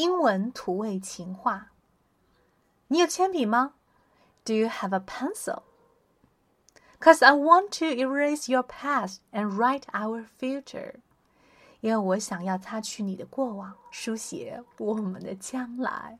英文土味情话。你有铅笔吗？Do you have a pencil? Cause I want to erase your past and write our future. 因为我想要擦去你的过往，书写我们的将来。